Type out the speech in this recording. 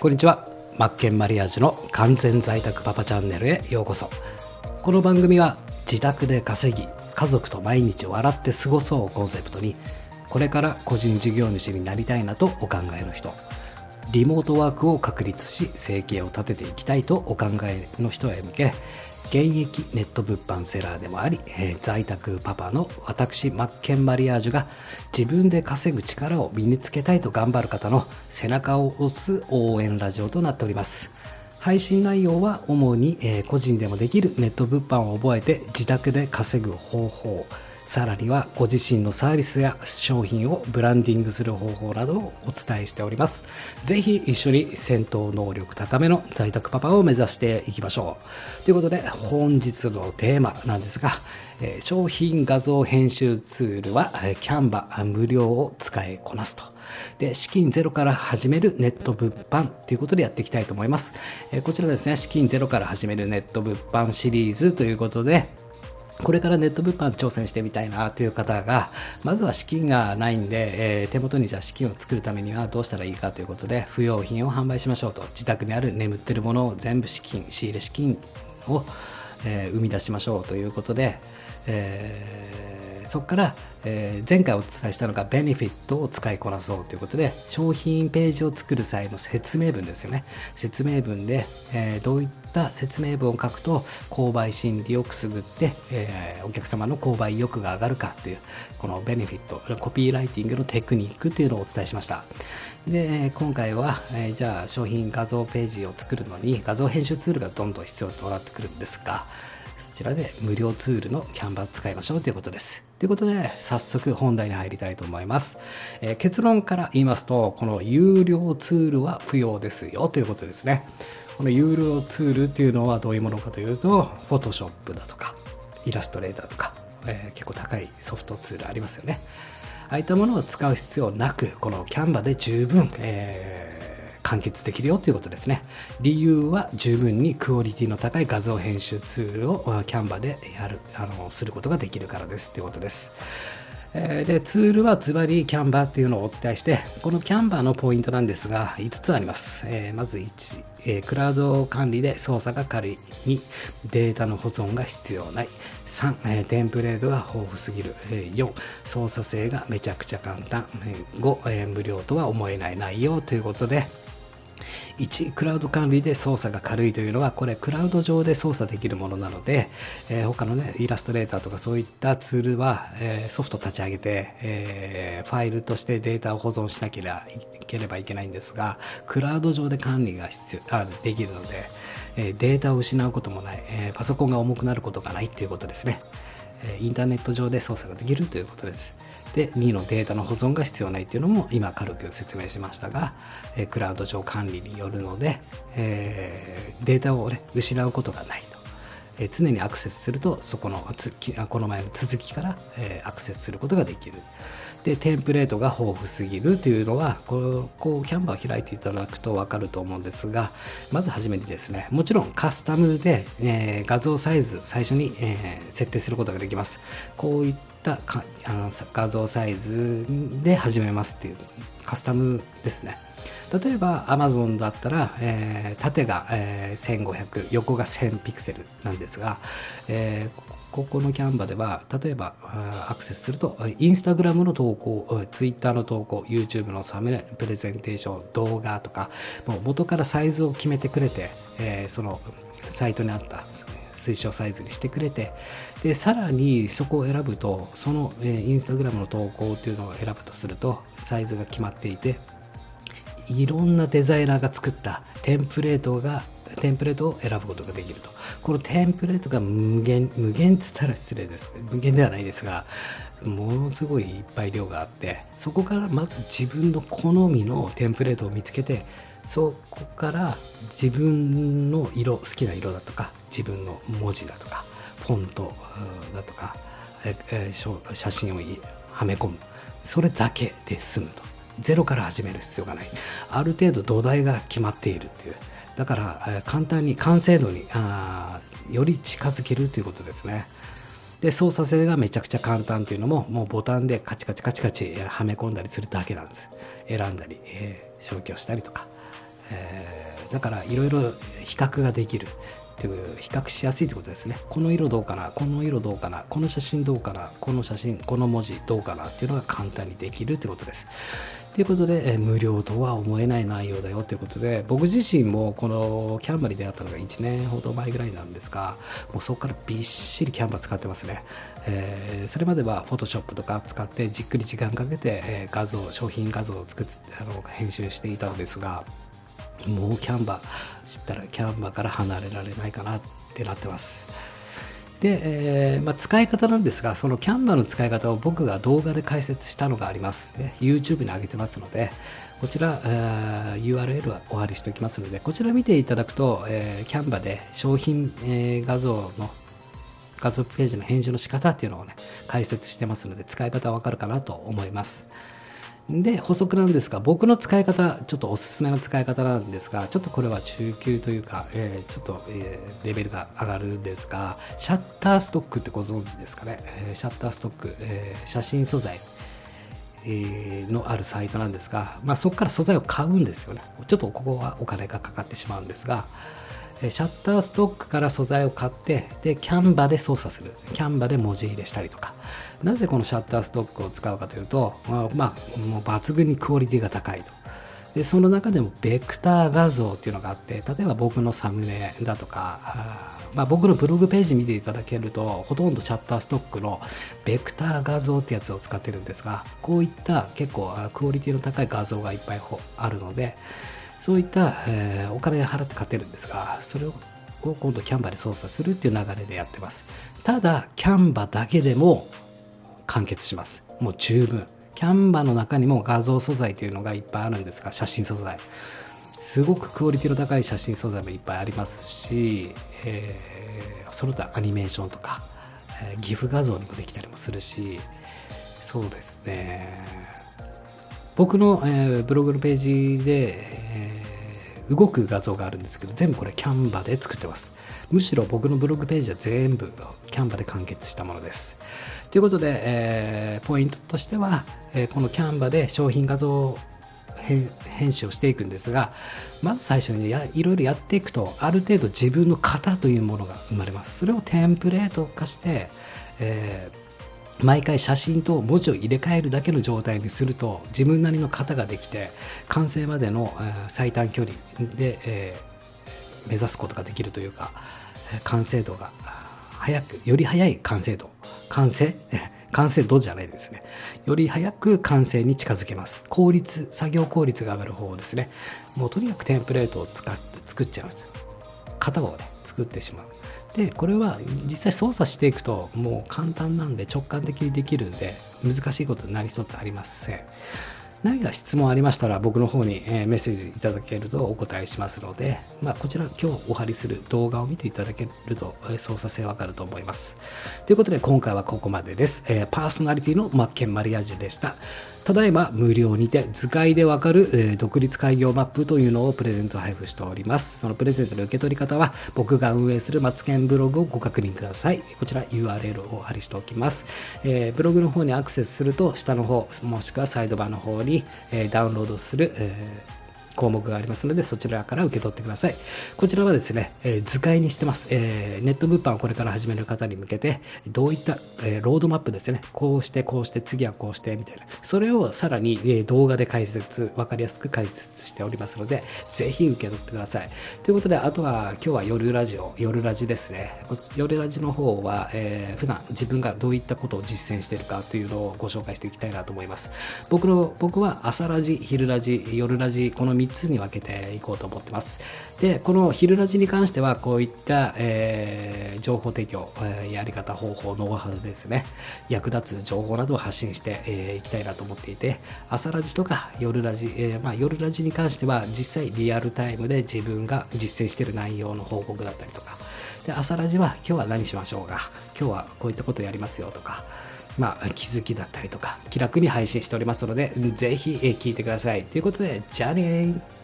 こんにちは。マッケンマリアージュの完全在宅パパチャンネルへようこそ。この番組は自宅で稼ぎ家族と毎日笑って過ごそうをコンセプトにこれから個人事業主になりたいなとお考えの人リモートワークを確立し生計を立てていきたいとお考えの人へ向け現役ネット物販セラーでもあり、えー、在宅パパの私マッケンマリアージュが自分で稼ぐ力を身につけたいと頑張る方の背中を押す応援ラジオとなっております。配信内容は主に、えー、個人でもできるネット物販を覚えて自宅で稼ぐ方法。さらにはご自身のサービスや商品をブランディングする方法などをお伝えしております。ぜひ一緒に戦闘能力高めの在宅パパを目指していきましょう。ということで本日のテーマなんですが、え商品画像編集ツールはキャンバ無料を使いこなすと。で、資金ゼロから始めるネット物販ということでやっていきたいと思います。えこちらですね、資金ゼロから始めるネット物販シリーズということで、これからネット物販挑戦してみたいなという方が、まずは資金がないんで、えー、手元にじゃあ資金を作るためにはどうしたらいいかということで、不要品を販売しましょうと。自宅にある眠ってるものを全部資金、仕入れ資金を、えー、生み出しましょうということで、えーそこから、えー、前回お伝えしたのがベネフィットを使いこなそうということで商品ページを作る際の説明文ですよね。説明文で、えー、どういった説明文を書くと購買心理をくすぐって、えー、お客様の購買意欲が上がるかというこのベネフィットコピーライティングのテクニックというのをお伝えしました。で今回は、えじゃあ商品画像ページを作るのに画像編集ツールがどんどん必要となってくるんですがそちらで無料ツールのキャンバー使いましょうということです。ということで、早速本題に入りたいと思います。えー、結論から言いますと、この有料ツールは不要ですよということですね。この有料ツールっていうのはどういうものかというと、Photoshop だとか、イラストレーターとか、えー、結構高いソフトツールありますよね。ああいったものを使う必要なく、このキャンバで十分、えー完結できるよということですね。理由は十分にクオリティの高い画像編集ツールをキャンバでやる、あの、することができるからですということです。えで、ツールはズバリキャンバーっていうのをお伝えして、このキャンバーのポイントなんですが、5つあります。えー、まず1、えー、クラウド管理で操作が軽い。2、データの保存が必要ない。3、えー、テンプレートが豊富すぎる。えー、4、操作性がめちゃくちゃ簡単。5、えー、無料とは思えない内容ということで、1、クラウド管理で操作が軽いというのは、これクラウド上で操作できるものなので、えー、他のね、イラストレーターとかそういったツールは、えー、ソフト立ち上げて、えー、ファイルとしてデータを保存しなければいければいけないんですが、クラウド上で管理が必要あできるので、えデータを失うこともない、えパソコンが重くなることがないということですね。えインターネット上で操作ができるということです。で2のデータの保存が必要ないっていうのも今軽く説明しましたが、えクラウド上管理によるので、えー、データを、ね、失うことがない、え、常にアクセスするとそこのつこの前の続きから、え、アクセスすることができる。でテンプレートが豊富すぎるというのはこうこうキャンバーを開いていただくと分かると思うんですがまずはじめにですねもちろんカスタムで、え、画像サイズ最初に、え、設定することができます。こういったあの画像サイズで始めますっていうカスタムですね。例えば Amazon だったら、えー、縦が、えー、1500横が1000ピクセルなんですが、えー、ここのキャンバでは、例えばアクセスすると、インスタグラムの投稿、ツイッターの投稿、YouTube のサムネプレゼンテーション、動画とか、もう元からサイズを決めてくれて、えー、そのサイトにあった推奨サイズにしてくれて、で、さらにそこを選ぶと、その、えー、インスタグラムの投稿っていうのを選ぶとすると、サイズが決まっていて、いろんなデザイナーが作ったテンプレートがテンプレートを選ぶことができると。このテンプレートが無限、無限っつったら失礼です。無限ではないですが、ものすごいいっぱい量があって、そこからまず自分の好みのテンプレートを見つけて、そこから自分の色、好きな色だとか、自分の文字だとか、フォントだとか、写真をはめ込む。それだけで済むと。ゼロから始める必要がない。ある程度土台が決まっているっていう。だから、簡単に完成度にあより近づけるということですね。で、操作性がめちゃくちゃ簡単というのも、もうボタンでカチカチカチカチはめ込んだりするだけなんです。選んだり、えー、消去したりとか、えー、だからいろいろ比較ができる。っていう比較しやすいということですね。この色どうかなこの色どうかなこの写真どうかなこの写真、この文字どうかなっていうのが簡単にできるということです。ということで、え無料とは思えない内容だよということで、僕自身もこのキャンバに出会ったのが1年ほど前ぐらいなんですが、もうそこからびっしりキャンバ使ってますね。えー、それまでは Photoshop とか使ってじっくり時間かけて、え画像、商品画像を作っあの編集していたのですが、もうキャンバー知ったらキャンバーから離れられないかなってなってます。で、えー、まあ、使い方なんですが、そのキャンバーの使い方を僕が動画で解説したのがあります。ね、YouTube に上げてますので、こちら、えー、URL はお貼りしておきますので、こちら見ていただくと、えー、キャンバーで商品、え、画像の画像ページの編集の仕方っていうのをね、解説してますので、使い方はわかるかなと思います。で、補足なんですが、僕の使い方、ちょっとおすすめの使い方なんですが、ちょっとこれは中級というか、えー、ちょっと、えー、レベルが上がるんですが、シャッターストックってご存知ですかね？えー、シャッターストック、え写真素材、えのあるサイトなんですが、まあ、そこから素材を買うんですよね。ちょっとここはお金がかかってしまうんですが、シャッターストックから素材を買って、で、キャンバで操作する。キャンバで文字入れしたりとか。なぜこのシャッターストックを使うかというと、まあ、まあ、もう抜群にクオリティが高いと。で、その中でもベクター画像っていうのがあって、例えば僕のサムネだとか、まあ、僕のブログページ見ていただけると、ほとんどシャッターストックのベクター画像ってやつを使ってるんですが、こういった結構クオリティの高い画像がいっぱいあるので、そういった、えー、お金払って買ってるんですが、それを今度キャンバで操作するっていう流れでやってます。ただ、キャンバだけでも完結します。もう十分。キャンバの中にも画像素材というのがいっぱいあるんですが、写真素材。すごくクオリティの高い写真素材もいっぱいありますし、えー、その他アニメーションとか、えー、ギフ画像にもできたりもするし、そうですね。僕の、えー、ブログのページで、えー、動く画像があるんですけど、全部これキャンバで作ってます。むしろ僕のブログページは全部キャンバで完結したものです。ということで、えー、ポイントとしては、えー、このキャンバで商品画像編集をしていくんですが、まず最初にやいろいろやっていくと、ある程度自分の型というものが生まれます。それをテンプレート化して、えー毎回写真と文字を入れ替えるだけの状態にすると自分なりの型ができて完成までの、最短距離で、え、目指すことができるというか完成度が早くより早い完成度完成？完成度じゃないですね。より早く完成に近づけます。効率、作業効率が上がる方法ですね。もうとにかくテンプレートを使って作っちゃう。型をね、作ってしまう。で、これは実際操作していくともう簡単なんで直感的にできるんで難しいことになりそうってありません。何か質問ありましたら僕の方に、えメッセージいただけるとお答えしますので、まあ、こちら今日お貼りする動画を見ていただけると、え操作性わかると思います。ということで今回はここまでです。えパーソナリティのマッケンマリアージュでした。ただいま無料にて図解でわかる、え、独立開業マップというのをプレゼント配布しております。そのプレゼントの受け取り方は僕が運営するマツケンブログをご確認ください。こちら URL をお貼りしておきます。えー、ブログの方にアクセスすると下の方もしくはサイドバーの方に、えー、ダウンロードする、えー項目がありますので、そちらから受け取ってください。こちらはですね、えー、図解にしてます。えー、ネット物販をこれから始める方に向けて、どういった、えー、ロードマップですね、こうして、こうして、次はこうして、みたいな。それをさらに、え動画で解説、わかりやすく解説しておりますので、ぜひ受け取ってください。ということで、あとは今日は夜ラジオ、夜ラジですね。夜ラジの方は、えー、普段自分がどういったことを実践しているかというのをご紹介していきたいなと思います。僕の、僕は朝ラジ、昼ラジ、夜ラジ、この3 3つに分けていこうと思ってます。で、この昼ラジに関しては、こういった、えー、情報提供、えー、やり方、方法、ノウハウですね、役立つ情報などを発信してい、えー、きたいなと思っていて、朝ラジとか夜ラジ、えー、まあ、夜ラジに関しては、実際リアルタイムで自分が実践している内容の報告だったりとか、で、朝ラジは今日は何しましょうが、今日はこういったことやりますよとか、まあ、気づきだったりとか、気楽に配信しておりますので、ぜひ聞いてください。ということで、じゃあねー。